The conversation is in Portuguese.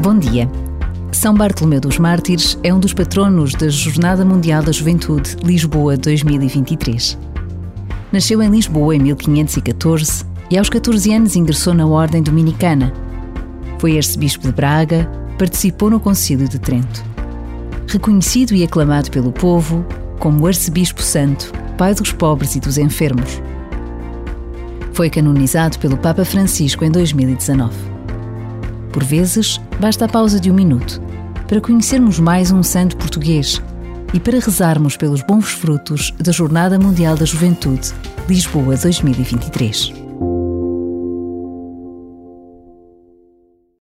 Bom dia. São Bartolomeu dos Mártires é um dos patronos da Jornada Mundial da Juventude Lisboa 2023. Nasceu em Lisboa em 1514 e aos 14 anos ingressou na Ordem Dominicana. Foi arcebispo de Braga, participou no Concílio de Trento. Reconhecido e aclamado pelo povo como arcebispo santo, pai dos pobres e dos enfermos. Foi canonizado pelo Papa Francisco em 2019. Por vezes, basta a pausa de um minuto para conhecermos mais um santo português e para rezarmos pelos bons frutos da Jornada Mundial da Juventude, Lisboa 2023.